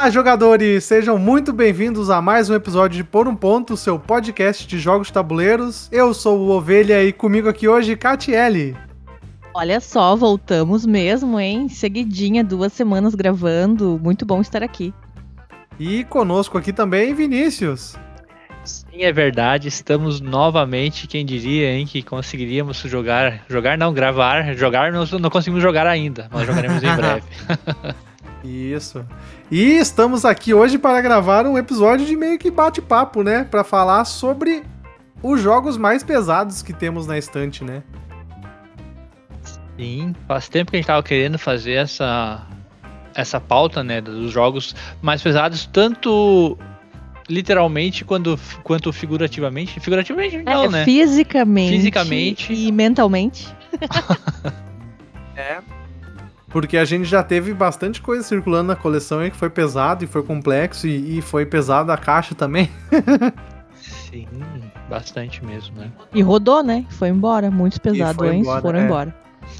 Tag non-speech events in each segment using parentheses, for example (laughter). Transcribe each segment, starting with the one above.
Olá, jogadores! Sejam muito bem-vindos a mais um episódio de Por um Ponto, seu podcast de jogos de tabuleiros. Eu sou o Ovelha e comigo aqui hoje, Catiele. Olha só, voltamos mesmo, hein? Seguidinha, duas semanas gravando. Muito bom estar aqui. E conosco aqui também, Vinícius. Sim, é verdade. Estamos novamente, quem diria, hein, que conseguiríamos jogar, jogar não, gravar, jogar não, não conseguimos jogar ainda, mas jogaremos em (laughs) breve. (laughs) Isso. E estamos aqui hoje para gravar um episódio de meio que bate-papo, né? Para falar sobre os jogos mais pesados que temos na estante, né? Sim, faz tempo que a gente tava querendo fazer essa essa pauta, né, dos jogos mais pesados, tanto literalmente quando, quanto figurativamente. Figurativamente não, é, né? Fisicamente. Fisicamente. E mentalmente. (laughs) (laughs) é. Porque a gente já teve bastante coisa circulando na coleção aí que foi pesado e foi complexo e, e foi pesado a caixa também. (laughs) Sim, bastante mesmo, né? E rodou, né? Foi embora. Muitos pesadões foram é. embora.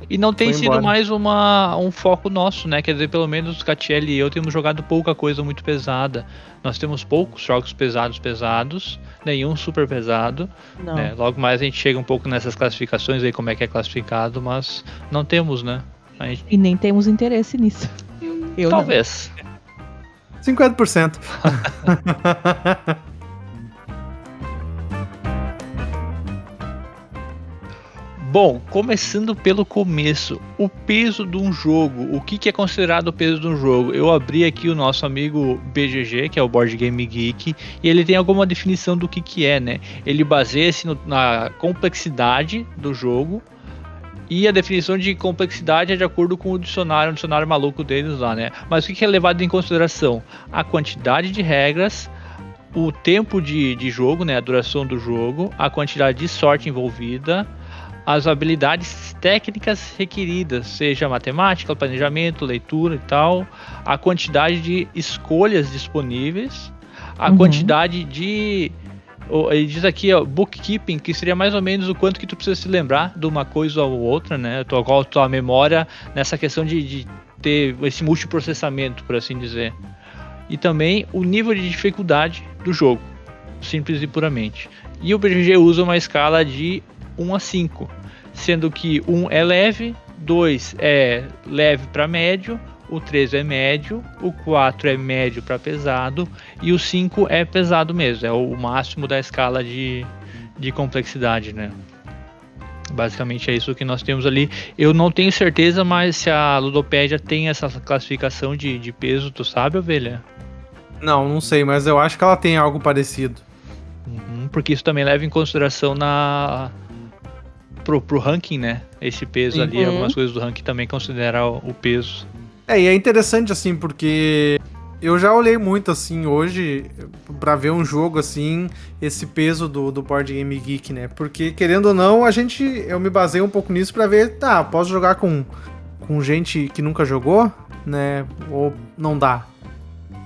E não tem Foi sido embora. mais uma, um foco nosso, né? Quer dizer, pelo menos Catiel e eu temos jogado pouca coisa muito pesada. Nós temos poucos jogos pesados, pesados, nenhum super pesado. Né? Logo mais a gente chega um pouco nessas classificações aí, como é que é classificado, mas não temos, né? Gente... E nem temos interesse nisso. Eu Talvez. Não. 50%. (laughs) Bom, começando pelo começo, o peso de um jogo, o que, que, é considerado o peso de um jogo? Eu abri aqui o nosso amigo BGG, que é o Board Game Geek, e ele tem alguma definição do que, que é, né? Ele baseia-se na complexidade do jogo, e a definição de complexidade é de acordo com o dicionário, o dicionário maluco deles lá, né? Mas o que, é levado em consideração? A quantidade de regras, o tempo de, de jogo, né? A duração do jogo, a quantidade de sorte envolvida as habilidades técnicas requeridas, seja matemática, planejamento, leitura e tal, a quantidade de escolhas disponíveis, a uhum. quantidade de ele diz aqui, ó, bookkeeping, que seria mais ou menos o quanto que tu precisa se lembrar de uma coisa ou outra, né? Tua, qual a tua memória nessa questão de, de ter esse multiprocessamento, por assim dizer. E também o nível de dificuldade do jogo, simples e puramente. E o BGG usa uma escala de 1 a 5, sendo que 1 é leve, 2 é leve para médio, o 3 é médio, o 4 é médio para pesado e o 5 é pesado mesmo, é o máximo da escala de, de complexidade, né? Basicamente é isso que nós temos ali. Eu não tenho certeza, mas se a Ludopédia tem essa classificação de, de peso, tu sabe, ovelha? Não, não sei, mas eu acho que ela tem algo parecido. Uhum, porque isso também leva em consideração na pro, pro ranking, né? Esse peso ali, uhum. algumas coisas do ranking também consideram o peso. É, e é interessante assim, porque eu já olhei muito assim hoje para ver um jogo assim, esse peso do, do Board Game Geek, né? Porque querendo ou não, a gente eu me baseio um pouco nisso para ver, tá, posso jogar com com gente que nunca jogou, né? Ou não dá.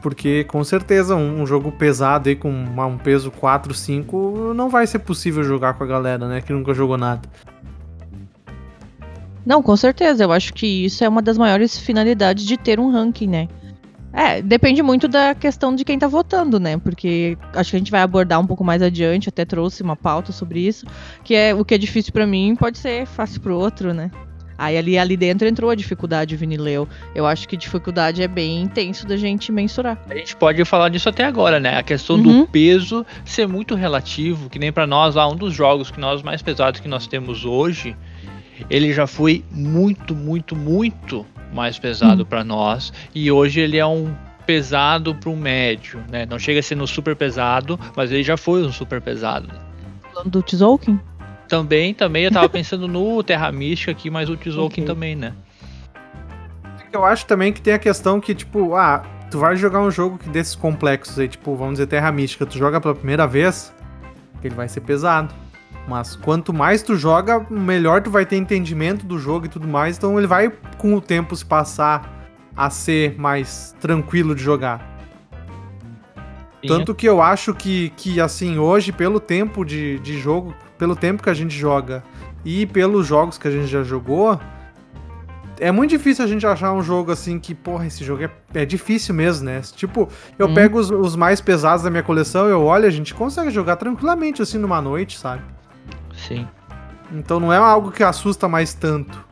Porque com certeza um, um jogo pesado aí com uma, um peso 4, 5 não vai ser possível jogar com a galera, né, que nunca jogou nada. Não, com certeza. Eu acho que isso é uma das maiores finalidades de ter um ranking, né? É, depende muito da questão de quem tá votando, né? Porque acho que a gente vai abordar um pouco mais adiante, até trouxe uma pauta sobre isso, que é o que é difícil para mim pode ser fácil pro outro, né? Aí ali, ali dentro entrou a dificuldade, Vinileu. Eu acho que dificuldade é bem intenso da gente mensurar. A gente pode falar disso até agora, né? A questão uhum. do peso ser muito relativo, que nem para nós lá, um dos jogos que nós mais pesados que nós temos hoje, ele já foi muito, muito, muito mais pesado hum. para nós e hoje ele é um pesado para um médio, né? Não chega a ser no super pesado, mas ele já foi um super pesado. Falando do Tzolk'in? Também, também eu tava (laughs) pensando no Terra Mística aqui, mas o Tzolk'in okay. também, né? Eu acho também que tem a questão que, tipo, ah, tu vai jogar um jogo desses complexos aí, tipo, vamos dizer Terra Mística, tu joga pela primeira vez, ele vai ser pesado. Mas quanto mais tu joga, melhor tu vai ter entendimento do jogo e tudo mais. Então ele vai, com o tempo, se passar a ser mais tranquilo de jogar. Sim. Tanto que eu acho que, que, assim, hoje, pelo tempo de, de jogo, pelo tempo que a gente joga e pelos jogos que a gente já jogou, é muito difícil a gente achar um jogo assim que, porra, esse jogo é, é difícil mesmo, né? Tipo, eu Hum. pego os, os mais pesados da minha coleção, eu olho, a gente consegue jogar tranquilamente assim numa noite, sabe? Sim. Então não é algo que assusta mais tanto.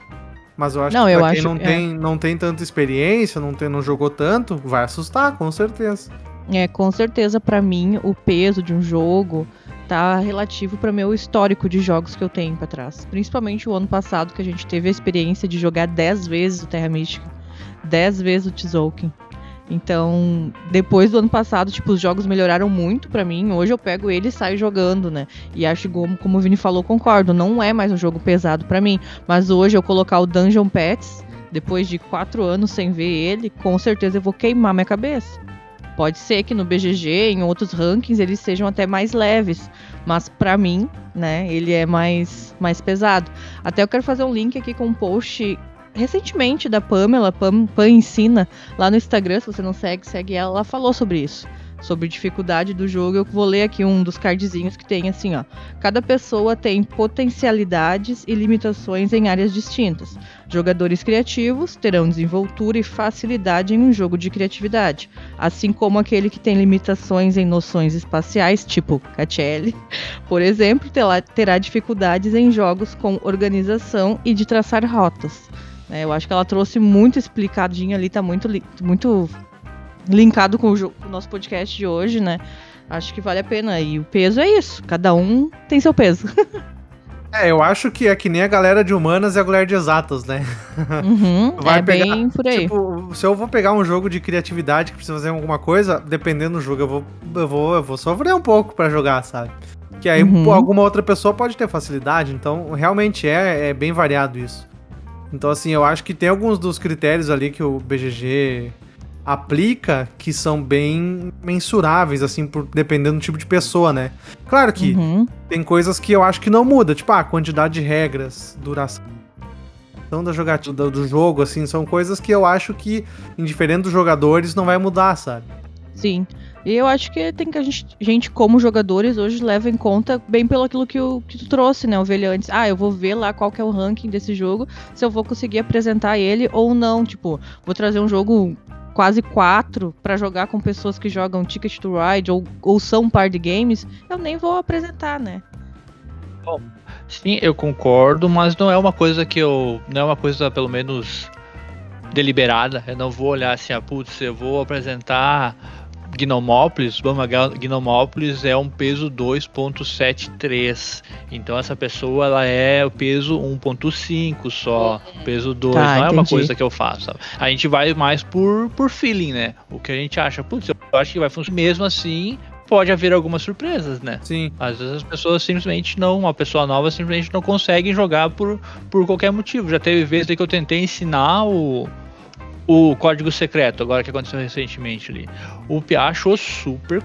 Mas eu acho Não, que eu quem acho não, que- é. tem, não tem tanta experiência, não, tem, não jogou tanto, vai assustar, com certeza. É, com certeza, pra mim, o peso de um jogo tá relativo para meu histórico de jogos que eu tenho pra trás. Principalmente o ano passado, que a gente teve a experiência de jogar 10 vezes o Terra Mística, 10 vezes o Tzolk'in. Então, depois do ano passado, tipo, os jogos melhoraram muito pra mim. Hoje eu pego ele e saio jogando, né? E acho como, como o Vini falou, concordo. Não é mais um jogo pesado pra mim. Mas hoje eu colocar o Dungeon Pets, depois de quatro anos sem ver ele, com certeza eu vou queimar minha cabeça. Pode ser que no BGG, em outros rankings, eles sejam até mais leves, mas pra mim, né, ele é mais, mais pesado. Até eu quero fazer um link aqui com um post recentemente da Pamela, Pam, Pam Ensina, lá no Instagram, se você não segue, segue ela, ela falou sobre isso. Sobre dificuldade do jogo, eu vou ler aqui um dos cardzinhos que tem assim, ó. Cada pessoa tem potencialidades e limitações em áreas distintas. Jogadores criativos terão desenvoltura e facilidade em um jogo de criatividade, assim como aquele que tem limitações em noções espaciais, tipo Catelli, (laughs) por exemplo, terá dificuldades em jogos com organização e de traçar rotas. Né? eu acho que ela trouxe muito explicadinho ali, tá muito, li- muito linkado com o, com o nosso podcast de hoje, né? Acho que vale a pena. E o peso é isso, cada um tem seu peso. (laughs) É, eu acho que é que nem a galera de humanas e a galera de exatas, né? (laughs) Uhum, (laughs) Vai é pegar, bem por aí. Tipo, se eu vou pegar um jogo de criatividade que precisa fazer alguma coisa, dependendo do jogo, eu vou, eu vou, eu vou sofrer um pouco pra jogar, sabe? Que aí Uhum. alguma outra pessoa pode ter facilidade, então realmente é, é bem variado isso. Então, assim, eu acho que tem alguns dos critérios ali que o BGG aplica que são bem mensuráveis, assim, por, dependendo do tipo de pessoa, né? Claro que Uhum. tem coisas que eu acho que não muda, tipo, ah, a quantidade de regras, duração da jogatina do, do jogo, assim, são coisas que eu acho que, indiferente dos jogadores, não vai mudar, sabe? Sim. E eu acho que tem que a gente, gente, como jogadores, hoje leva em conta bem pelo aquilo que, o, que tu trouxe, né, Ovelha, antes. Ah, eu vou ver lá qual que é o ranking desse jogo, se eu vou conseguir apresentar ele ou não. Tipo, vou trazer um jogo quase quatro pra jogar com pessoas que jogam Ticket to Ride ou, ou são par de games, eu nem vou apresentar, né? Sim, eu concordo, mas não é uma coisa que eu. Não é uma coisa, pelo menos, deliberada. Eu não vou olhar assim, ah, putz, eu vou apresentar Gnomópolis. Vamos, Gnomópolis é um peso 2.73. Então essa pessoa ela é o peso 1.5 só. Peso 2. Tá, não é uma entendi. coisa que eu faço. sabe? A gente vai mais por, por feeling, né? O que a gente acha. Putz, eu acho que vai funcionar. Mesmo assim, pode haver algumas surpresas, né? Sim. Às vezes as pessoas simplesmente não, uma pessoa nova simplesmente não consegue jogar por, por qualquer motivo. Já teve vezes aí que eu tentei ensinar o, o código secreto, agora que aconteceu recentemente ali. O Pia achou super.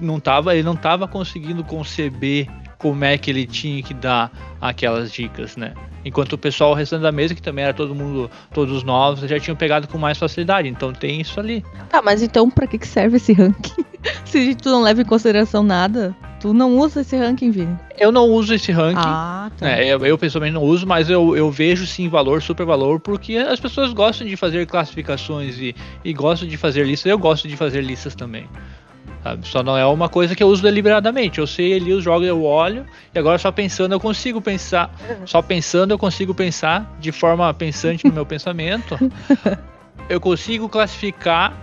Não tava, ele não tava conseguindo conceber como é que ele tinha que dar aquelas dicas, né? Enquanto o pessoal o restante da mesa, que também era todo mundo, todos novos, já tinham pegado com mais facilidade. Então tem isso ali. Tá, mas então pra que, que serve esse ranking? (laughs) Se tu não leva em consideração nada, tu não usa esse ranking, Vini. Eu não uso esse ranking. Ah, tá. É, eu, eu pessoalmente não uso, mas eu, eu vejo sim valor, super valor, porque as pessoas gostam de fazer classificações e, e gostam de fazer listas. Eu gosto de fazer listas também. Sabe? Só não é uma coisa que eu uso deliberadamente. Eu sei ali os jogos, eu olho, e agora só pensando eu consigo pensar. Só pensando eu consigo pensar de forma pensante no meu (laughs) pensamento. Eu consigo classificar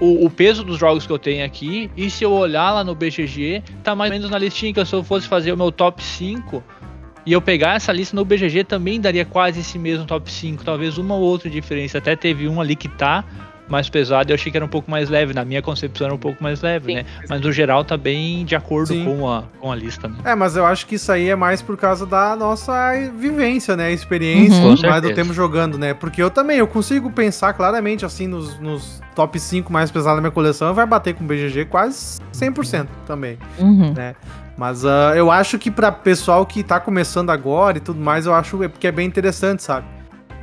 o, o peso dos jogos que eu tenho aqui. E se eu olhar lá no BGG, tá mais ou menos na listinha que eu, se eu fosse fazer o meu top 5 e eu pegar essa lista no BGG também daria quase esse mesmo top 5, talvez uma ou outra diferença. Até teve um ali que tá mais pesado eu achei que era um pouco mais leve. Na minha concepção era um pouco mais leve, Sim. né? Mas no geral tá bem de acordo Sim. com a, com a lista, né? É, mas eu acho que isso aí é mais por causa da nossa vivência, né? Experiência, Uhum. Com mais do tempo jogando, né? Porque eu também, eu consigo pensar claramente, assim, nos, nos top 5 mais pesados da minha coleção, vai bater com o BGG quase 100% também. Uhum. Mas ah, eu acho que pra pessoal que tá começando agora e tudo mais, eu acho que é bem interessante, sabe?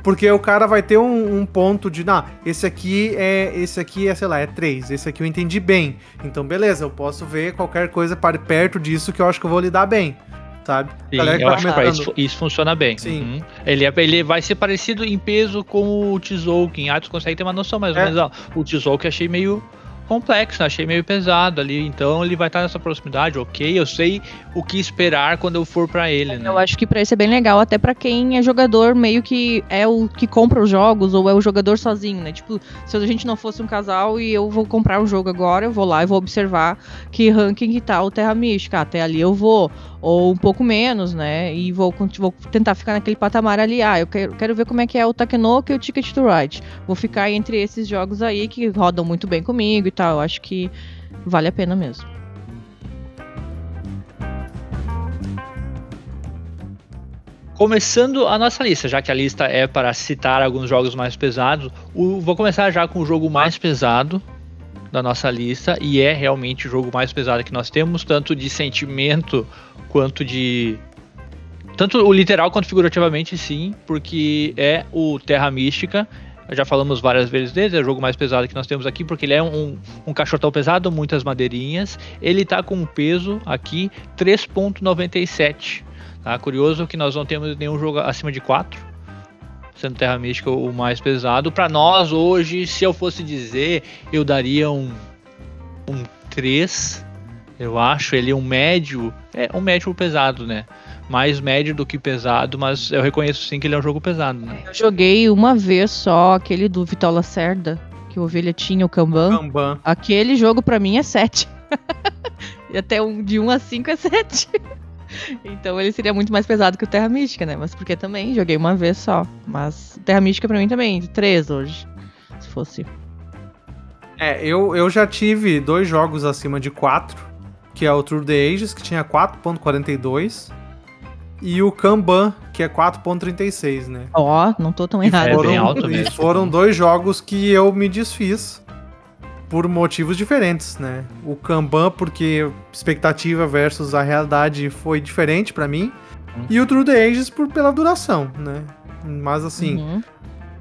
Porque o cara vai ter um, um ponto de, não, esse aqui é, esse aqui é, sei lá, é 3, esse aqui eu entendi bem. Então, beleza, eu posso ver qualquer coisa para perto disso que eu acho que eu vou lidar bem. sabe? Sim, eu tá acho que isso, isso funciona bem. Sim. Uhum. Ele, é- ele vai ser parecido em peso com o Tzolk'in. Ah, tu consegue ter uma noção mais ou É. menos. Ó, o Tzolk'in eu achei meio complexo, né? achei meio pesado ali. Então ele vai estar nessa proximidade, ok. Eu sei o que esperar quando eu for pra ele, né? Eu acho que pra isso é bem legal, até pra quem é jogador, meio que é o que compra os jogos, ou é o jogador sozinho, né? Tipo, se a gente não fosse um casal e eu vou comprar o jogo agora, eu vou lá e vou observar que ranking que tá o Terra Mística. Até ali eu vou, ou um pouco menos, né? E vou, vou tentar ficar naquele patamar ali. Ah, eu quero, quero ver como é que é o Takenoko e o Ticket to Ride. Vou ficar entre esses jogos aí que rodam muito bem comigo tal. Eu acho que vale a pena mesmo. Começando a nossa lista, já que a lista é para citar alguns jogos mais pesados, o- vou começar já com o jogo mais pesado da nossa lista, e é realmente o jogo mais pesado que nós temos, tanto de sentimento quanto de. Tanto o literal quanto figurativamente, sim, porque é o Terra Mística. Já falamos várias vezes dele, é o jogo mais pesado que nós temos aqui, porque ele é um, um cachotão pesado, muitas madeirinhas. Ele tá com um peso aqui 3,97. Tá? Curioso que nós não temos nenhum jogo acima de 4, sendo Terra Mística o mais pesado. Para nós hoje, se eu fosse dizer, eu daria um, um 3. Eu acho ele um médio. É um médio pesado, né? Mais médio do que pesado, mas eu reconheço sim que ele é um jogo pesado, né? Eu joguei uma vez só aquele do Vitola Cerda, que o Ovelha tinha o Kanban. Kanban. Aquele jogo pra mim é 7. (laughs) e até um, de 1 a 5 é 7. então ele seria muito mais pesado que o Terra Mística, né? Mas porque também joguei uma vez só. Mas Terra Mística pra mim também, 3 hoje. Se fosse. É, eu, eu já tive dois jogos acima de 4, que é o True the Ages, que tinha 4.42, e o Kanban, que é 4.36, né? Ó, não tô tão E errado. É foram, bem alto e mesmo. foram dois jogos que eu me desfiz por motivos diferentes, né? O Kanban porque expectativa versus a realidade foi diferente pra mim, e o True the Ages por pela duração, né? Mas assim, Uhum.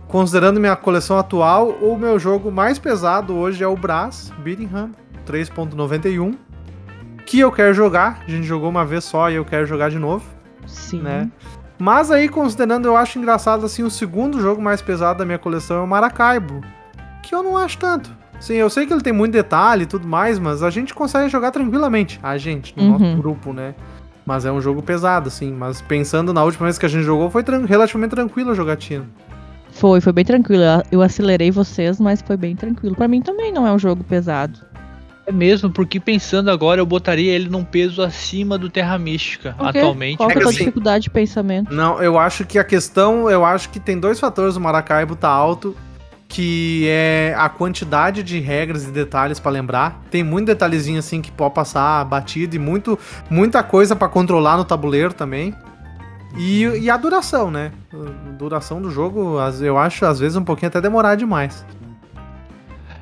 considerando minha coleção atual, o meu jogo mais pesado hoje é o Brass Birmingham 3.91, que eu quero jogar. A gente jogou uma vez só e eu quero jogar de novo, Sim. né? Mas aí, considerando, eu acho engraçado assim, o segundo jogo mais pesado da minha coleção é o Maracaibo, que eu não acho tanto. Sim, eu sei que ele tem muito detalhe e tudo mais, mas a gente consegue jogar tranquilamente. A gente, no nosso Uhum. grupo, né? Mas é um jogo pesado, assim. Mas pensando na última vez que a gente jogou, foi tran- relativamente tranquilo a jogatina. Foi, foi bem tranquilo. Eu acelerei vocês, mas foi bem tranquilo. Pra mim também não é um jogo pesado. É mesmo, porque pensando agora, eu botaria ele num peso acima do Terra Mística quê? atualmente. Qual é a assim- dificuldade de pensamento? Não, eu acho que a questão, eu acho que tem dois fatores do Maracaibo tá alto, que é a quantidade de regras e detalhes pra lembrar. Tem muito detalhezinho assim que pode passar batido e muito, muita coisa pra controlar no tabuleiro também. E, e a duração, né? A duração do jogo, eu acho às vezes um pouquinho até demorar demais.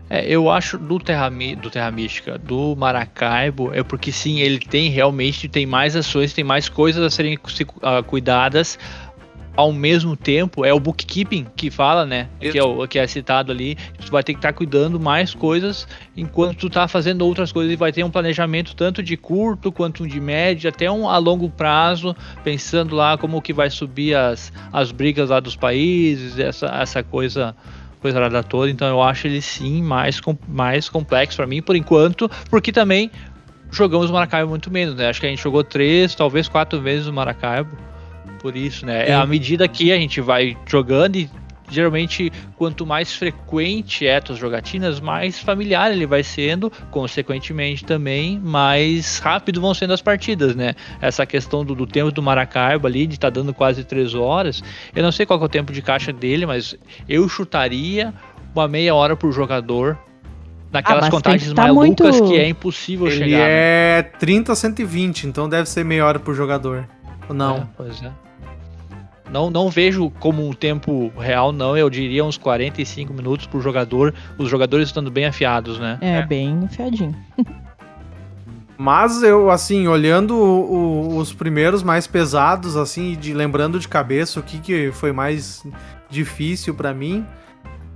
É, eu acho do Terra, do Terra Mística, do Maracaibo, é porque sim, ele tem realmente tem mais ações, tem mais coisas a serem ah, cuidadas. Ao mesmo tempo, é o bookkeeping que fala, né? Que é, o, que é citado ali. Tu vai ter que estar cuidando mais coisas enquanto tu tá fazendo outras coisas e vai ter um planejamento tanto de curto quanto de médio, até um a longo prazo, pensando lá como que vai subir as, as brigas lá dos países, essa, essa coisa coisa toda, então eu acho ele sim mais, com- mais complexo pra mim por enquanto, porque também jogamos o Maracaibo muito menos, né? Acho que a gente jogou três, talvez quatro vezes o Maracaibo, por isso, né? É à medida que a gente vai jogando e geralmente quanto mais frequente é tuas jogatinas, mais familiar ele vai sendo, consequentemente também mais rápido vão sendo as partidas, né? Essa questão do, do tempo do Maracaibo ali, de estar dando quase três horas, eu não sei qual que é o tempo de caixa dele, mas eu chutaria uma meia hora por jogador. Naquelas tem contagens tá malucas muito- que é impossível Ele chegar. né? é 30 a 120, então deve ser meia hora por jogador. Ou não? É, pois é. Não, não vejo como um tempo real, não. Eu diria uns 45 minutos por jogador. Os jogadores estando bem afiados, né? É, É. bem enfiadinho. (laughs) Mas eu, assim, olhando o- o- os primeiros mais pesados, assim, de lembrando de cabeça o que, que foi mais difícil pra mim,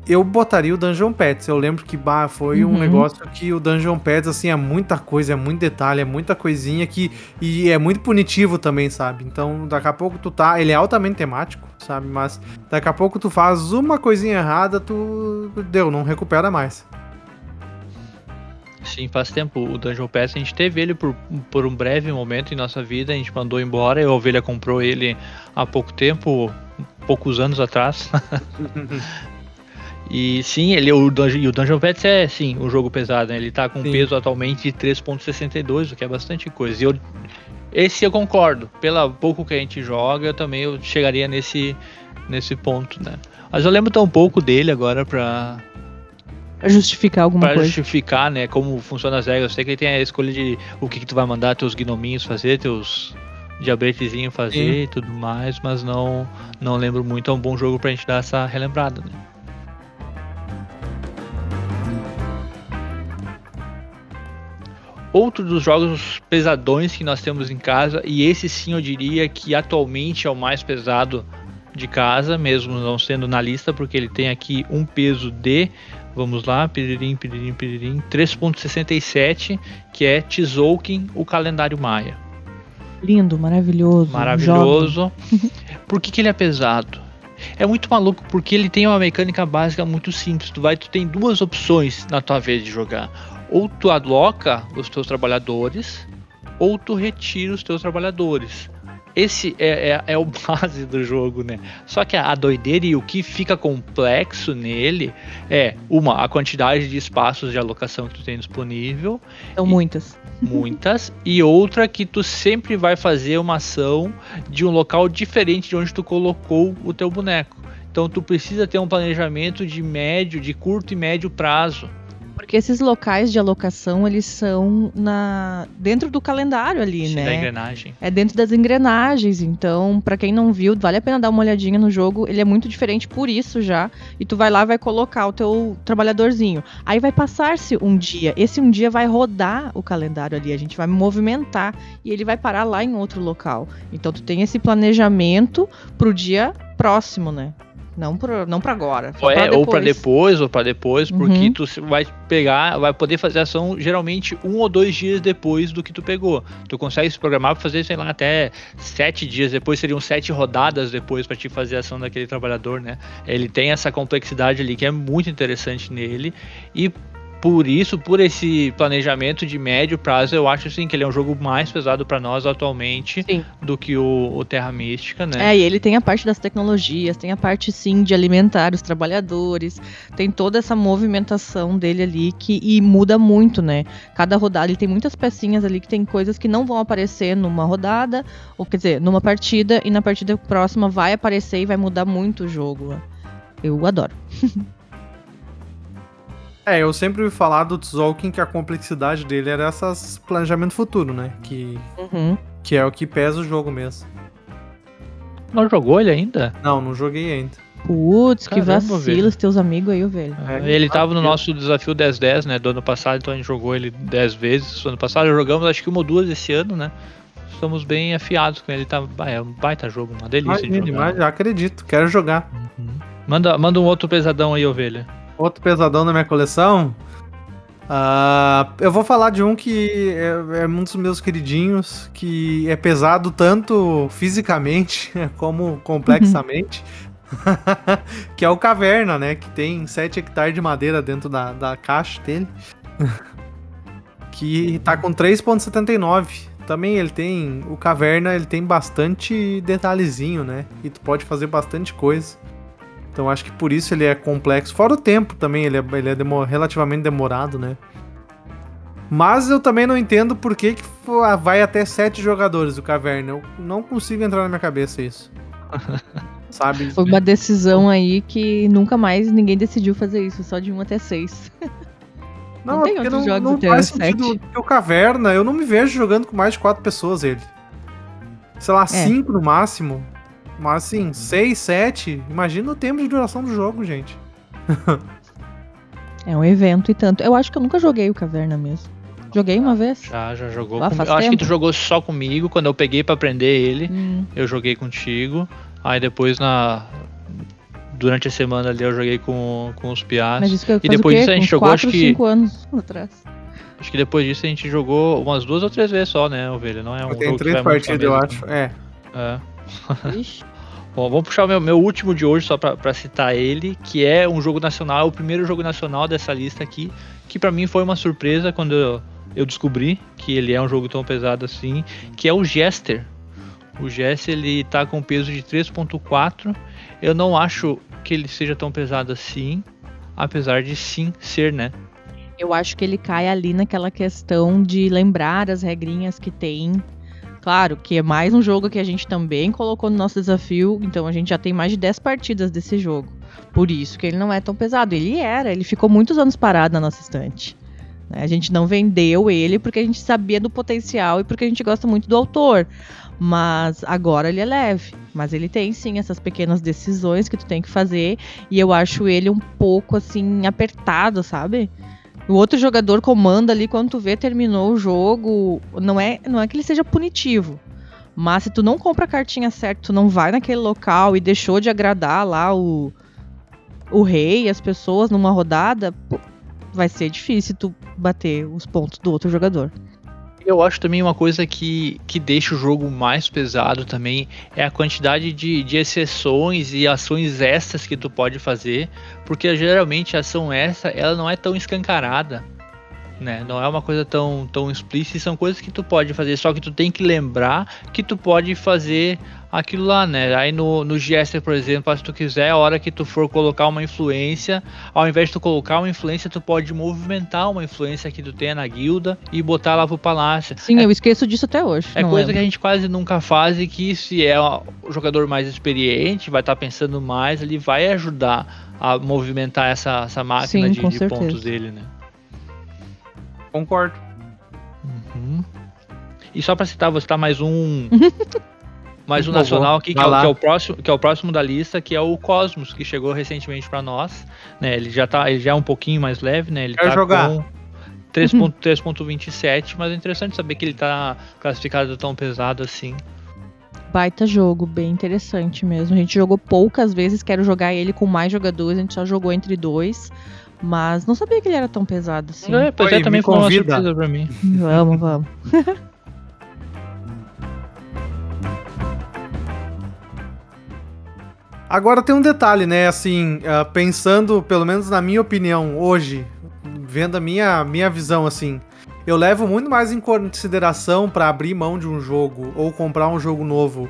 eu botaria o Dungeon Pets. Eu lembro que bah, foi Uhum. um negócio que o Dungeon Pets, assim, é muita coisa, é muito detalhe, é muita coisinha que. E é muito punitivo também, sabe? Então, daqui a pouco tu tá. Ele é altamente temático, sabe? Mas daqui a pouco tu faz uma coisinha errada, tu. Deu, não recupera mais. Sim, faz tempo. O Dungeon Pass, a gente teve ele por, por um breve momento em nossa vida, a gente mandou embora e a Ovelha comprou ele há pouco tempo, poucos anos atrás. (laughs) e sim, ele, o, Dungeon, e o Dungeon Pets é sim um jogo pesado, né? Ele tá com Sim. peso atualmente de 3.62, o que é bastante coisa. E eu, esse eu concordo. Pela pouco que a gente joga, eu também eu chegaria nesse, nesse ponto, né? Mas eu lembro tão pouco dele agora pra, Pra justificar alguma Pra coisa. justificar, né, como funciona as regras. Eu sei que ele tem a escolha de o que, que tu vai mandar teus gnominhos fazer, teus diabretezinhos fazer e tudo mais, mas não não lembro muito. É um bom jogo pra gente dar essa relembrada, né? Outro dos jogos pesadões que nós temos em casa, e esse sim eu diria que atualmente é o mais pesado de casa, mesmo não sendo na lista, porque ele tem aqui um peso de Vamos lá, piririm, piririm, piririm. 3.67, que é Tzolk'in, o calendário maia. Lindo, maravilhoso. Maravilhoso. (laughs) Por que, que ele é pesado? É muito maluco porque ele tem uma mecânica básica muito simples. Tu vai, tu tem duas opções na tua vez de jogar. Ou tu aloca os teus trabalhadores, ou tu retira os teus trabalhadores. Esse é, é, é o (laughs) base do jogo, né? Só que a, a doideira e o que fica complexo nele é, uma, a quantidade de espaços de alocação que tu tem disponível, São muitas. (laughs) muitas, e outra que tu sempre vai fazer uma ação de um local diferente de onde tu colocou o teu boneco. Então tu precisa ter um planejamento de médio, de curto e médio prazo. Porque esses locais de alocação, eles são na dentro do calendário ali, Sim, da né? engrenagem. É dentro das engrenagens, então, pra quem não viu, vale a pena dar uma olhadinha no jogo. Ele é muito diferente por isso já. E tu vai lá e vai colocar o teu trabalhadorzinho. Aí vai passar-se um dia. Esse um dia vai rodar o calendário ali. A gente vai movimentar e ele vai parar lá em outro local. Então tu tem esse planejamento pro dia próximo, né? Não pra, não pra agora. só Ou, é, pra ou pra depois. ou pra depois, porque Uhum. tu se- vai pegar, vai poder fazer ação geralmente um ou dois dias depois do que tu pegou. Tu consegue se programar pra fazer, sei lá, até sete dias depois, seriam sete rodadas depois pra te fazer a ação daquele trabalhador, né? Ele tem essa complexidade ali que é muito interessante nele e por isso, por esse planejamento de médio prazo, eu acho assim que ele é um jogo mais pesado pra nós atualmente Sim. do que o, o Terra Mística, né? É, e ele tem a parte das tecnologias, tem a parte sim de alimentar os trabalhadores, tem toda essa movimentação dele ali que e muda muito, né? Cada rodada ele tem muitas pecinhas ali que tem coisas que não vão aparecer numa rodada, ou quer dizer, numa partida e na partida próxima vai aparecer e vai mudar muito o jogo. Eu adoro. (laughs) É, eu sempre ouvi falar do Tzolk'in que a complexidade dele era essas planejamento futuro, né? Que, Uhum. que é o que pesa o jogo mesmo. Não jogou ele ainda? Não, não joguei ainda. Putz, que vacilo, os teus amigos aí, velho. É, ele tava no nosso desafio 10-10, né? Do ano passado, então a gente jogou ele 10 vezes. No ano passado jogamos acho que uma ou duas esse ano, né? Estamos bem afiados com ele. Tá, ah, é um baita jogo, uma delícia de Imagina, jogar. imagina, acredito, quero jogar. Uhum. Manda, manda um outro pesadão aí, ovelha. Outro pesadão na minha coleção. Ah, eu vou falar de um que é, é um dos meus queridinhos, que é pesado tanto fisicamente (laughs) como complexamente. (laughs) que é o Caverna, né? Que tem 7 hectares de madeira dentro da, da caixa dele. (laughs) que tá com 3.79. Também ele tem. O Caverna ele tem bastante detalhezinho, né? E tu pode fazer bastante coisa. Então acho que por isso ele é complexo. Fora o tempo também, ele é, ele é demo- relativamente demorado, né? Mas eu também não entendo por que, que ah, vai até sete jogadores o Caverna. Eu não consigo entrar na minha cabeça isso. (laughs) Sabe? Foi uma decisão aí que nunca mais ninguém decidiu fazer isso, só de 1 até 6. Não, Não é tem porque outros não, jogos não faz sentido. Porque o Caverna, eu não me vejo jogando com mais de quatro pessoas ele. Sei lá, cinco no máximo. Mas assim, seis, sete. Imagina o tempo de duração do jogo, gente. É um evento e tanto. Eu acho que eu nunca joguei o Caverna mesmo. Joguei uma vez. Já, já jogou. Com- faz Eu acho que tempo. tu jogou só comigo. Quando eu peguei pra aprender ele, Hum, eu joguei contigo. Aí depois na. durante a semana ali eu joguei com, com os piás. E depois disso a gente Uns jogou, quatro, acho que- cinco anos (laughs) atrás. Acho que depois disso a gente jogou umas duas ou três vezes só, né, Ovelha? Não é um Eu tenho jogo três partidas, eu acho. É. É. Ixi. (laughs) Bom, vamos puxar o meu, meu último de hoje, só pra citar ele, que é um jogo nacional, o primeiro jogo nacional dessa lista aqui, que pra mim foi uma surpresa quando eu, eu descobri que ele é um jogo tão pesado assim, que é o Jester. O Jester, ele tá com peso de 3.4, eu não acho que ele seja tão pesado assim, apesar de sim ser, né? Eu acho que ele cai ali naquela questão de lembrar as regrinhas que tem. Claro, que é mais um jogo que a gente também colocou no nosso desafio, então a gente já tem mais de 10 partidas desse jogo. Por isso que ele não é tão pesado. Ele era, ele ficou muitos anos parado na nossa estante. né? A gente não vendeu ele porque a gente sabia do potencial e porque a gente gosta muito do autor. Mas agora ele é leve. Mas ele tem sim essas pequenas decisões que tu tem que fazer. E eu acho ele um pouco assim, apertado, sabe? O outro jogador comanda ali quando tu vê terminou o jogo. Não é, não é que ele seja punitivo. Mas se tu não compra a cartinha certa, tu não vai naquele local e deixou de agradar lá o, o rei, as pessoas numa rodada, pô, vai ser difícil tu bater os pontos do outro jogador. Eu acho também uma coisa que, que deixa o jogo mais pesado também é a quantidade de, de exceções e ações extras que tu pode fazer, porque geralmente a ação extra ela não é tão escancarada, né? Não é uma coisa tão, tão explícita, são coisas que tu pode fazer, só que tu tem que lembrar que tu pode fazer aquilo lá, né? Aí no, no Jester, por exemplo, se tu quiser, a hora que tu for colocar uma influência, ao invés de tu colocar uma influência, tu pode movimentar uma influência que tu tenha na guilda e botar lá pro palácio. Sim, eu esqueço disso até hoje. É coisa lembro. que a gente quase nunca faz e que se é o jogador mais experiente, vai estar pensando mais, ele vai ajudar a movimentar essa, essa máquina Sim, de, de pontos dele, né? Concordo. Uhum. E só pra citar, vou citar mais um. (laughs) mais um Por nacional aqui, que é, que é o próximo, que é o próximo da lista, que é o Cosmos, que chegou recentemente pra nós. Né? Ele já tá, ele já é um pouquinho mais leve, né? Ele Quero tá jogar. com 3.- 3.27, (laughs) mas é interessante saber que ele tá classificado tão pesado assim. Baita jogo, bem interessante mesmo. A gente jogou poucas vezes, quero jogar ele com mais jogadores, a gente só jogou entre dois. Mas não sabia que ele era tão pesado assim. É, pois Oi, é, também foi uma surpresa pra mim. Vamos, vamos. (laughs) Agora tem um detalhe, né? Assim, ah, pensando, pelo menos na minha opinião, hoje, vendo a minha, minha visão, assim, eu levo muito mais em consideração pra abrir mão de um jogo ou comprar um jogo novo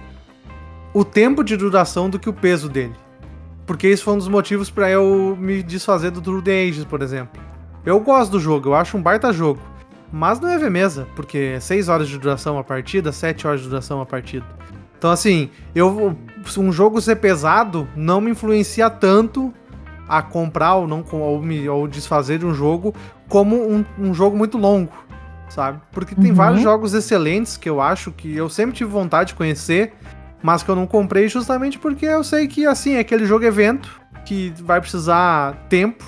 o tempo de duração do que o peso dele. Porque isso foi um dos motivos pra eu me desfazer do True The Ages, por exemplo. Eu gosto do jogo, eu acho um baita jogo. Mas não é V-mesa, porque é 6 horas de duração a partida, 7 horas de duração a partida. Então, assim, eu um jogo ser pesado não me influencia tanto a comprar ou, não, ou, me, ou desfazer de um jogo como um, um jogo muito longo, sabe? Porque tem Uhum. vários jogos excelentes que eu acho que eu sempre tive vontade de conhecer, mas que eu não comprei justamente porque eu sei que, assim, é aquele jogo evento que vai precisar tempo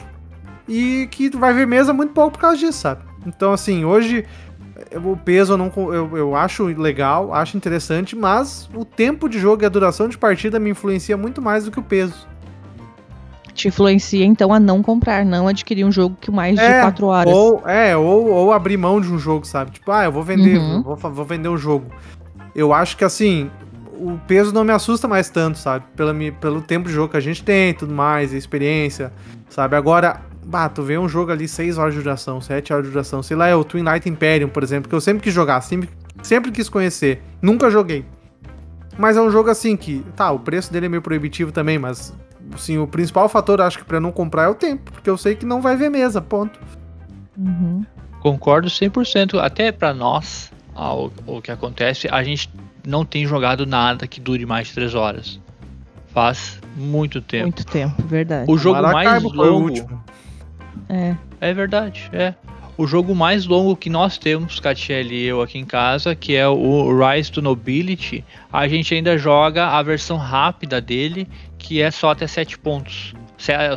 e que vai ver mesa muito pouco por causa disso, sabe? Então, assim, hoje o peso eu, não, eu, eu acho legal, acho interessante, mas o tempo de jogo e a duração de partida me influencia muito mais do que o peso. Te influencia então a não comprar, não adquirir um jogo que mais de É, 4 horas. Ou, é, ou, ou abrir mão de um jogo, sabe? Tipo, ah, eu vou vender, Uhum. vou, vou vender o jogo. Eu acho que assim, o peso não me assusta mais tanto, sabe? Pela, pelo tempo de jogo que a gente tem e tudo mais, a experiência, sabe? Agora, bah, tu vê um jogo ali 6 horas de duração, 7 horas de duração, sei lá, é o Twin Light Imperium, por exemplo, que eu sempre quis jogar, sempre, sempre quis conhecer, nunca joguei. Mas é um jogo assim que, tá, o preço dele é meio proibitivo também, mas assim, o principal fator, acho que pra não comprar é o tempo, porque eu sei que não vai ver mesa, ponto. Uhum. Concordo 100%. Até pra nós, ah, o, o que acontece, a gente não tem jogado nada que dure mais de 3 horas. Faz muito tempo. Muito tempo, verdade. O jogo mais longo. É. É verdade, é. O jogo mais longo que nós temos, Catiele e eu aqui em casa, que é o Rise to Nobility, a gente ainda joga a versão rápida dele, que é só até 7 pontos.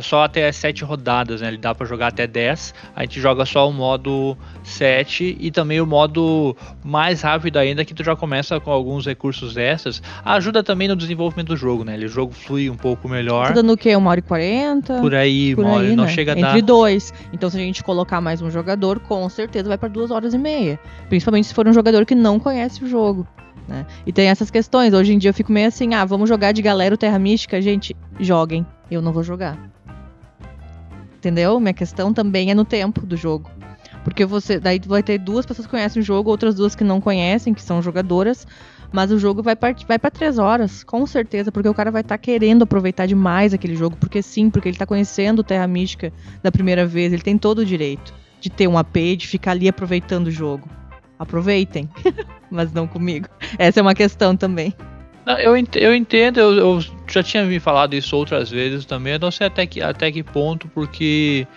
Só até 7 rodadas, né? Ele dá para jogar até 10. A gente joga só o modo 7 e também o modo mais rápido ainda, que tu já começa com alguns recursos extras. Ajuda também no desenvolvimento do jogo, né? Ele, o jogo flui um pouco melhor. Tá dando o quê? Uma hora e quarenta? Por aí, Por uma hora, aí, não né? chega a Entre dar. dois. Então, se a gente colocar mais um jogador, com certeza vai para duas horas e meia. Principalmente se for um jogador que não conhece o jogo. Né? E tem essas questões. Hoje em dia eu fico meio assim: ah, vamos jogar de galera o Terra Mística? Gente, joguem. Eu não vou jogar. Entendeu? Minha questão também é no tempo do jogo. Porque você. Daí vai ter duas pessoas que conhecem o jogo, outras duas que não conhecem, que são jogadoras. Mas o jogo vai, vai para três horas, com certeza, porque o cara vai estar querendo aproveitar demais aquele jogo. Porque sim, porque ele tá conhecendo Terra Mística da primeira vez. Ele tem todo o direito de ter um AP, de ficar ali aproveitando o jogo. Aproveitem, (laughs) mas não comigo. Essa é uma questão também. Eu, eu entendo, eu, eu já tinha me falado isso outras vezes também. Eu não sei até que, até que ponto, porque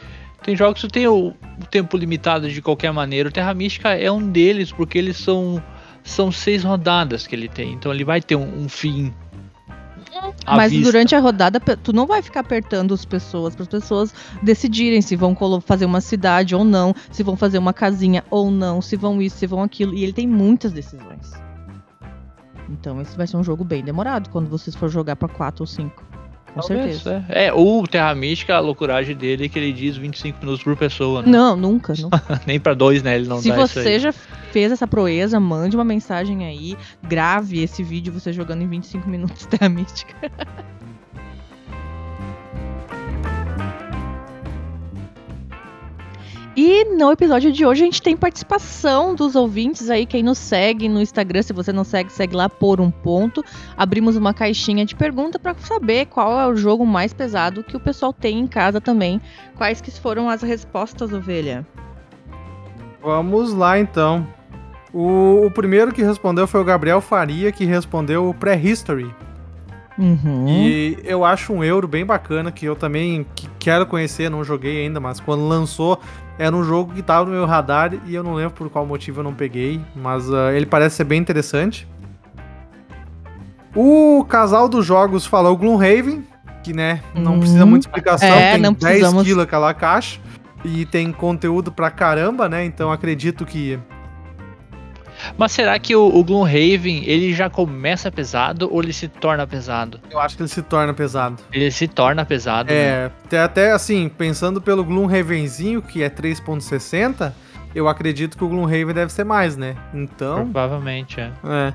tem jogos que tem o, o tempo limitado de qualquer maneira. O Terra Mística é um deles, porque eles são, são seis rodadas que ele tem. Então ele vai ter um, um fim. Mas vista. durante a rodada, tu não vai ficar apertando as pessoas, para as pessoas decidirem se vão fazer uma cidade ou não, se vão fazer uma casinha ou não, se vão isso, se vão aquilo. E ele tem muitas decisões. Então esse vai ser um jogo bem demorado quando vocês for jogar para quatro ou cinco. Com Talvez, certeza. É. é, o Terra Mística, a loucuragem dele é que ele diz 25 minutos por pessoa, né? Não, nunca, nunca. (laughs) Nem pra dois, né? Ele não Se dá você já fez essa proeza, mande uma mensagem aí, grave esse vídeo você jogando em 25 minutos (laughs) Terra Mística. E no episódio de hoje a gente tem participação dos ouvintes aí, quem nos segue no Instagram, se você não segue, segue lá por um ponto. Abrimos uma caixinha de pergunta para saber qual é o jogo mais pesado que o pessoal tem em casa também. Quais que foram as respostas, ovelha? Vamos lá então. O, o primeiro que respondeu foi o Gabriel Faria, que respondeu o Prehistory. Uhum. E eu acho um euro bem bacana, que eu também que- quero conhecer, não joguei ainda, mas quando lançou, era um jogo que tava no meu radar e eu não lembro por qual motivo eu não peguei, mas ah, ele parece ser bem interessante. O casal dos jogos falou Gloomhaven, que né, não Hum. precisa muita explicação, É, tem não 10 precisamos. quilos aquela caixa e tem conteúdo pra caramba, né? Então acredito que Mas será que o, o Gloomhaven, ele já começa pesado ou ele se torna pesado? eu acho que ele se torna pesado. Ele se torna pesado, né? É, até, até assim, pensando pelo Gloomhavenzinho, que é 3.60, eu acredito que o Gloomhaven deve ser mais, né? Então, Provavelmente, é. é.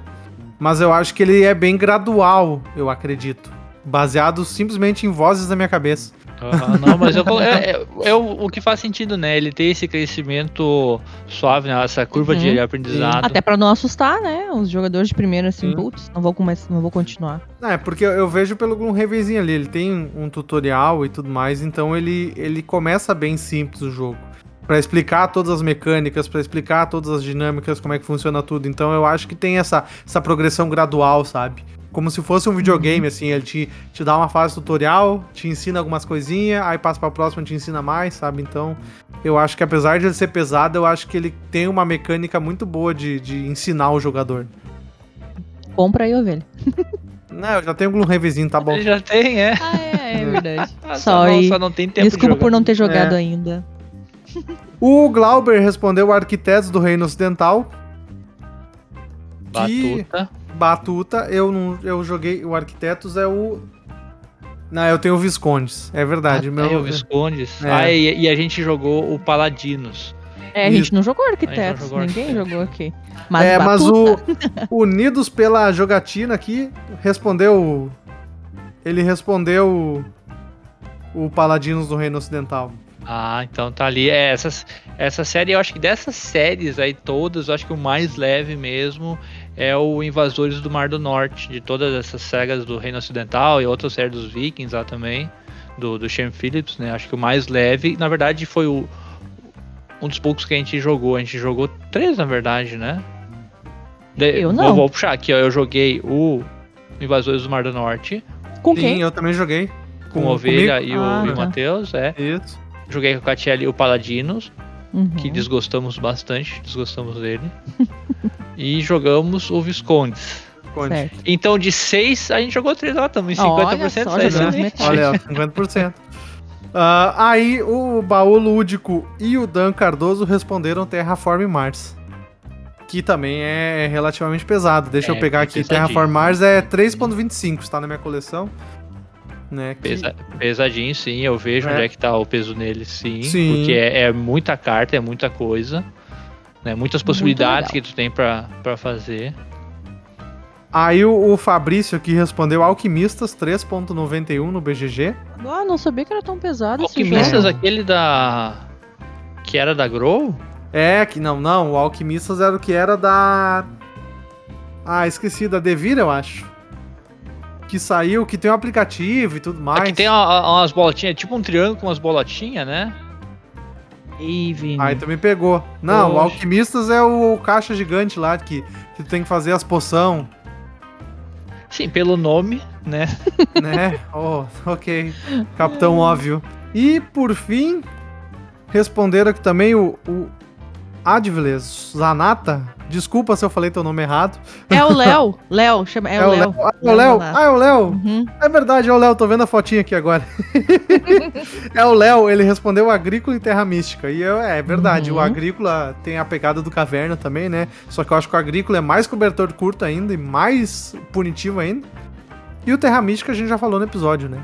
Mas eu acho que ele é bem gradual, eu acredito. Baseado simplesmente em vozes da minha cabeça. Aham, não, mas eu, é, é- é o, o que faz sentido, né? Ele tem esse crescimento suave, né? essa curva Uhum. de aprendizado. Até pra não assustar, né? Os jogadores de primeiro, assim, Sim. putz, não vou, começar, não vou continuar. Não, é porque eu, vejo pelo Gloomhavenzinho ali, ele tem um tutorial e tudo mais, então ele, ele começa bem simples o jogo. Pra explicar todas as mecânicas, pra explicar todas as dinâmicas, como é que funciona tudo. Então eu acho que tem essa, essa progressão gradual, sabe? Como se fosse um videogame, assim, ele te, te dá uma fase tutorial, te ensina algumas coisinhas, aí passa pra próxima e te ensina mais, sabe? Então, eu acho que apesar de ele ser pesado, eu acho que ele tem uma mecânica muito boa de, de ensinar o jogador. Compra aí, ovelha. (laughs) Não, eu já tenho um Gloomhavenzinho, tá bom. Ele já tem, é. Ah, é, é (laughs) verdade. Ah, só, Sorry. não, só não tem tempo Desculpa de por não ter jogado É. ainda. O Glauber respondeu Arquitetos do Reino Ocidental. Que Batuta. Batuta, eu não, eu joguei o Arquitetos é o Não, eu tenho o Viscondes, é verdade, Ah, meu. tem o Viscondes. É. Ah, e, e a gente jogou o Paladinos. É, a Isso. gente não jogou arquitetos, jogou ninguém arquitetos. jogou aqui. Mas, é, mas o (laughs) Unidos pela Jogatina aqui respondeu ele respondeu o, o Paladinos do Reino Ocidental. Ah, então tá ali. É, essas, essa série, eu acho que dessas séries aí todas, eu acho que o mais leve mesmo é o Invasores do Mar do Norte, de todas essas sagas do Reino Ocidental e outras séries dos Vikings lá também, do, do Shane Phillips, né? Acho que o mais leve, na verdade, foi o um dos poucos que a gente jogou. A gente jogou três, na verdade, né? De- Eu vou- não. Vou, puxar aqui, ó. Eu joguei o Invasores do Mar do Norte com Sim, quem? eu também joguei. com o Ovelha e o, Ah, e o tá. Matheus, é. Isso. Joguei com o Catielli o Paladinos, Uhum. que desgostamos bastante, desgostamos dele. (laughs) e jogamos o Viscondes. Conte. Certo. Então, de seis, a gente jogou três lá, estamos em Olha 50% só, é excelente. metade. Olha, ó, 50%. Ah, aí o baú lúdico e o Dan Cardoso responderam Terraform Mars. Que também é relativamente pesado. Deixa É, eu pegar bem aqui. pesadinho. Terraform Mars é 3.25, está na minha coleção. Né, que- Pesa- pesadinho, sim. Eu vejo É. onde é que tá o peso nele, sim. Sim. Porque é, é muita carta, é muita coisa. Né? Muitas possibilidades que tu tem pra, pra fazer. Aí o, o Fabrício aqui respondeu Alquimistas 3.91 no BGG. Ah, não sabia que era tão pesado esse Alquimistas, aquele da. Que era da Grow? É, que não, não, o Alquimistas era o que era da. Ah, esqueci, da Devir, eu acho. Que saiu, que tem um aplicativo e tudo mais. Aqui tem uma- uma- umas bolotinhas, tipo um triângulo com umas bolotinhas, né? Aí tu me pegou. Não, o Oxe. Alquimistas é o caixa gigante lá que, que tu tem que fazer as poção, Sim, pelo nome, né? (laughs) né? oh, ok. Capitão óbvio. E por fim, responderam aqui também o, o Adviles Zanata. Desculpa se eu falei teu nome errado. É o Léo. (laughs) Léo, chama. É, o Léo. Ah, é o Léo. Ah, é o Léo. Uhum. É verdade, é o Léo, tô vendo a fotinha aqui agora. (laughs) é o Léo, ele respondeu Agrícola e Terra Mística. E eu, é, verdade, Uhum. o Agrícola tem a pegada do Caverna também, né? Só que eu acho que o Agrícola é mais cobertor curto ainda e mais punitivo ainda. E o Terra Mística a gente já falou no episódio, né?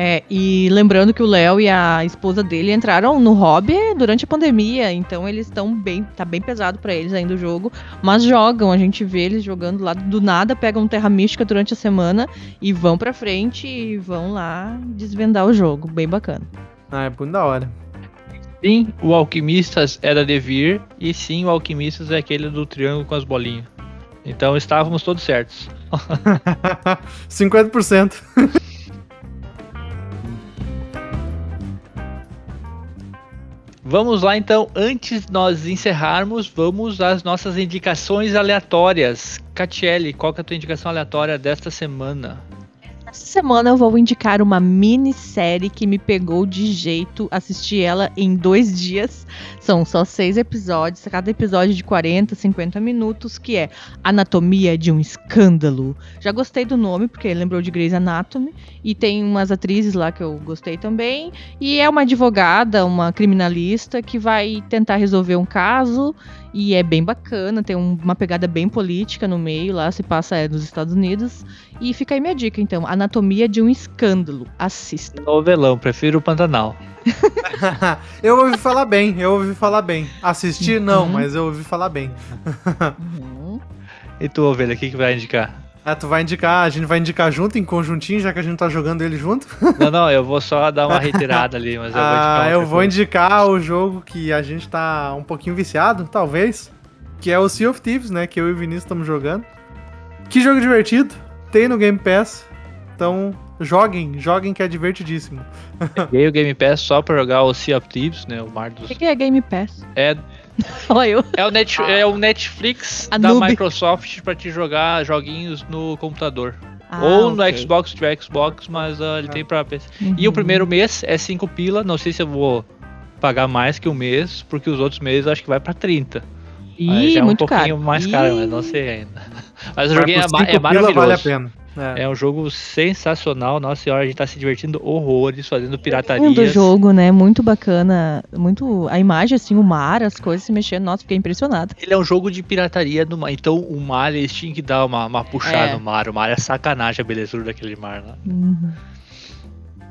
É, e lembrando que o Léo e a esposa dele entraram no hobby durante a pandemia, então eles estão bem, tá bem pesado pra eles ainda o jogo, mas jogam, a gente vê eles jogando lá do nada, pegam Terra Mística durante a semana e vão pra frente e vão lá desvendar o jogo, bem bacana. Ah, é muito da hora. Sim, o Alquimistas é da Devir. E sim, o Alquimistas é aquele do triângulo com as bolinhas. Então estávamos todos certos. (laughs) 50%. Vamos lá então, antes de nós encerrarmos, vamos às nossas indicações aleatórias. Catiele, qual que é a tua indicação aleatória desta semana? Essa semana eu vou indicar uma minissérie que me pegou de jeito. Assisti ela em dois dias. São só seis episódios, cada episódio de 40, 50 minutos, que é Anatomia de um Escândalo. Já gostei do nome, porque lembrou de Grey's Anatomy. E tem umas atrizes lá que eu gostei também. E é uma advogada, uma criminalista, que vai tentar resolver um caso. E é bem bacana, tem um- uma pegada bem política no meio lá, se passa é, nos Estados Unidos. E fica aí minha dica, então. Anatomia de um Escândalo. Assista. Novelão, prefiro o Pantanal. (laughs) eu ouvi falar bem, eu ouvi falar bem. Assistir, não, Uhum. mas eu ouvi falar bem. Uhum. E tu, Ovelha, o que, que vai indicar? Ah, tu vai indicar, a gente vai indicar junto, em conjuntinho, já que a gente tá jogando ele junto? (laughs) Não, não, eu vou só dar uma retirada ali, mas eu vou indicar. Ah, eu vou coisa. indicar o jogo que a gente tá um pouquinho viciado, talvez. Que é o Sea of Thieves, né? Que eu e o Vinícius estamos jogando. Que jogo divertido. Tem no Game Pass. Então, joguem, joguem que é divertidíssimo. Peguei o Game Pass só pra jogar o Sea of Thieves, né? O Mar O dos. que, que é Game Pass? É, (laughs) Olha eu. é, o, Net, é o Netflix A da noob. Microsoft pra te jogar joguinhos no computador. Ah, Ou no ok. Xbox, se tiver Xbox, mas ah, ele Ah. tem pra PC. Uhum. E o primeiro mês é 5 pila, não sei se eu vou pagar mais que um mês, porque os outros meses acho que vai pra 30. Aí Ih, já é um muito pouquinho caro. mais Ih. caro, mas não sei ainda. (laughs) Mas o joguinho é, é maravilhoso. Vale a pena. É. É um jogo sensacional, nossa senhora, a gente tá se divertindo horrores, fazendo Lindo piratarias. do jogo, né? Muito bacana. Muito. A imagem, assim, o mar, as coisas se mexendo. Nossa, fiquei impressionada. Ele é um jogo de pirataria no mar, então o mar eles tinham que dar uma, uma puxada É. no mar. O mar é sacanagem a belezura daquele mar lá. Uhum.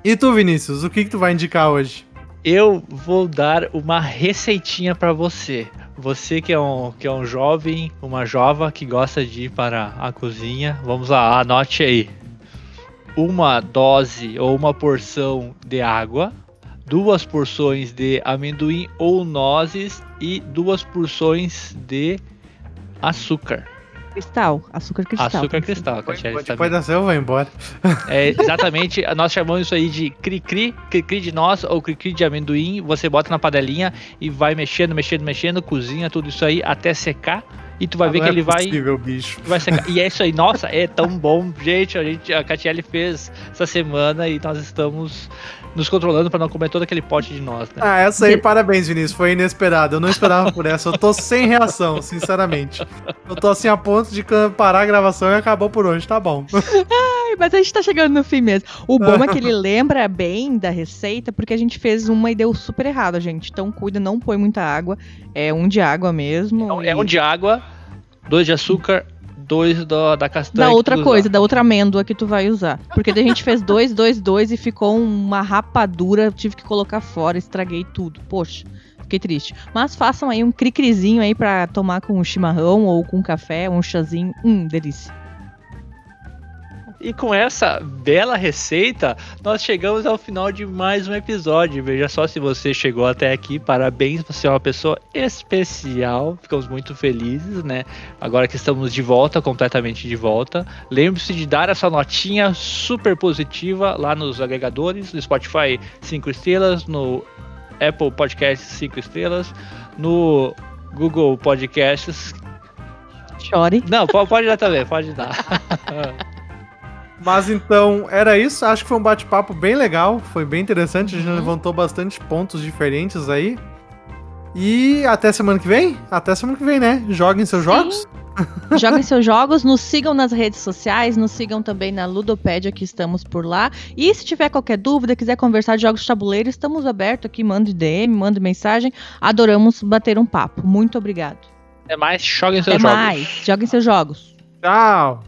E tu, Vinícius, o que, que tu vai indicar hoje? Eu vou dar uma receitinha pra você. Você que é um, que é um jovem, uma jova que gosta de ir para a cozinha, vamos lá, anote aí. Uma dose ou uma porção de água, duas porções de amendoim ou nozes e duas porções de açúcar. Cristal. Açúcar cristal. Açúcar cristal, Catiele, tá Depois dessa eu vou embora. é, exatamente, nós chamamos isso aí de cri-cri, cri-cri de noz ou cri-cri de amendoim. Você bota na panelinha e vai mexendo, mexendo, mexendo, cozinha tudo isso aí até secar. E tu vai ver Não que é ele vai, possível, bicho. vai secar. (laughs) E é isso aí, nossa, é tão bom. Gente, a, gente, a Catiele fez essa semana e nós estamos nos controlando para não comer todo aquele pote de noz, né? Ah, essa aí, De- parabéns, Vinícius. Foi inesperado. Eu não esperava por essa. Eu tô sem reação, (laughs) sinceramente. Eu tô assim a ponto de parar a gravação e acabou por hoje. Tá bom. (laughs) Ai, mas a gente tá chegando no fim mesmo. O bom é que ele (laughs) lembra bem da receita, porque a gente fez uma e deu super errado, gente. Então cuida, não põe muita água. É um de água mesmo. É, é um de água, dois de açúcar, dois do, da castanha. Da outra coisa, da outra amêndoa que tu vai usar. Porque daí a gente fez dois, dois, dois e ficou uma rapadura. Tive que colocar fora, estraguei tudo. Poxa. Fiquei triste. Mas façam aí um cricrizinho aí para tomar com chimarrão ou com café, um chazinho. Hum, delícia. E com essa bela receita, nós chegamos ao final de mais um episódio. Veja só se você chegou até aqui. Parabéns, você é uma pessoa especial. Ficamos muito felizes, né? Agora que estamos de volta, completamente de volta. Lembre-se de dar essa notinha super positiva lá nos agregadores, no Spotify 5 estrelas, no Apple Podcasts 5 estrelas, no Google Podcasts. Chore. Não, pode, pode dar também, pode dar. (laughs) Mas então, era isso. Acho que foi um bate-papo bem legal. Foi bem interessante. A gente Uhum. levantou bastante pontos diferentes aí. E até semana que vem? Até semana que vem, né? Joguem seus Sim. jogos. (laughs) Joguem seus (laughs) jogos, nos sigam nas redes sociais, nos sigam também na Ludopédia, que estamos por lá. E se tiver qualquer dúvida, quiser conversar de jogos de tabuleiro, estamos abertos aqui. Mande DM, mande mensagem. Adoramos bater um papo. Muito obrigado. Até mais, joguem seus Até jogos. mais. Joguem seus jogos. Tchau.